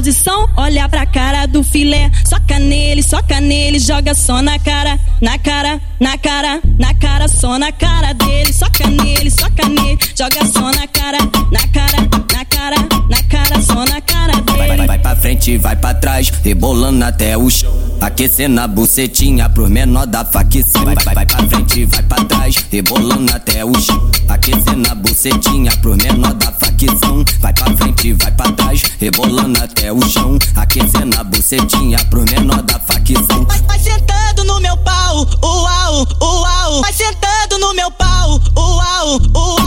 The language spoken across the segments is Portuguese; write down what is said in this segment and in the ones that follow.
posição, olha pra cara do filé. Soca nele, soca nele, joga só na cara, na cara, na cara, na cara, só na cara dele. Soca nele, soca nele, joga só na cara, na cara, na cara, na cara, só na cara dele. Vai, vai, vai pra frente, vai pra trás, rebolando até o chão. Aquecendo a bucetinha pro menor da facção. Vai, vai, vai pra frente, vai pra trás, rebolando até o chão. Aquecendo a bucetinha pro menor da facção. Vai pra frente, vai pra trás, rebolando até o chão. Aquecendo a bucetinha pro menor da facção. Vai, vai sentando no meu pau, uau, uau. Vai sentando no meu pau, uau, uau.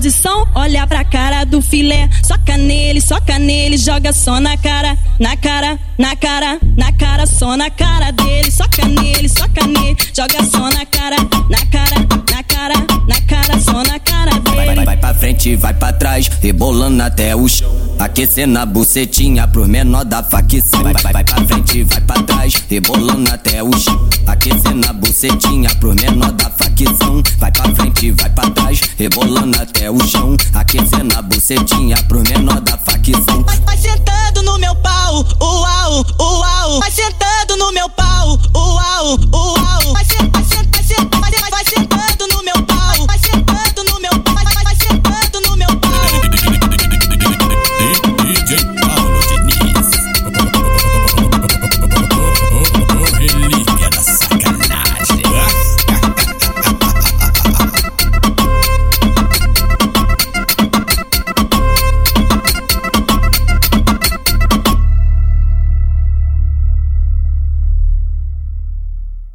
Posição, olha pra cara do filé. Soca nele, soca nele, joga só na cara, na cara, na cara, na cara, só na cara dele. Soca nele, soca nele, joga só na cara, na cara, na cara, na cara, só na cara Vai, vai, dele. vai pra frente, vai pra trás, rebolando até o chão. Aquecendo a bucetinha pro menor da facção. Vai, vai, vai pra frente, vai pra trás, rebolando até o chão. Aquecendo a bucetinha pro menor da facção. Vai pra frente, vai pra trás, rebolando até o chão, aquecendo a bucetinha pro menor da facção. Vai, vai sentando no meu pau, uau, uau, vai sentando no meu pau, uau, uau.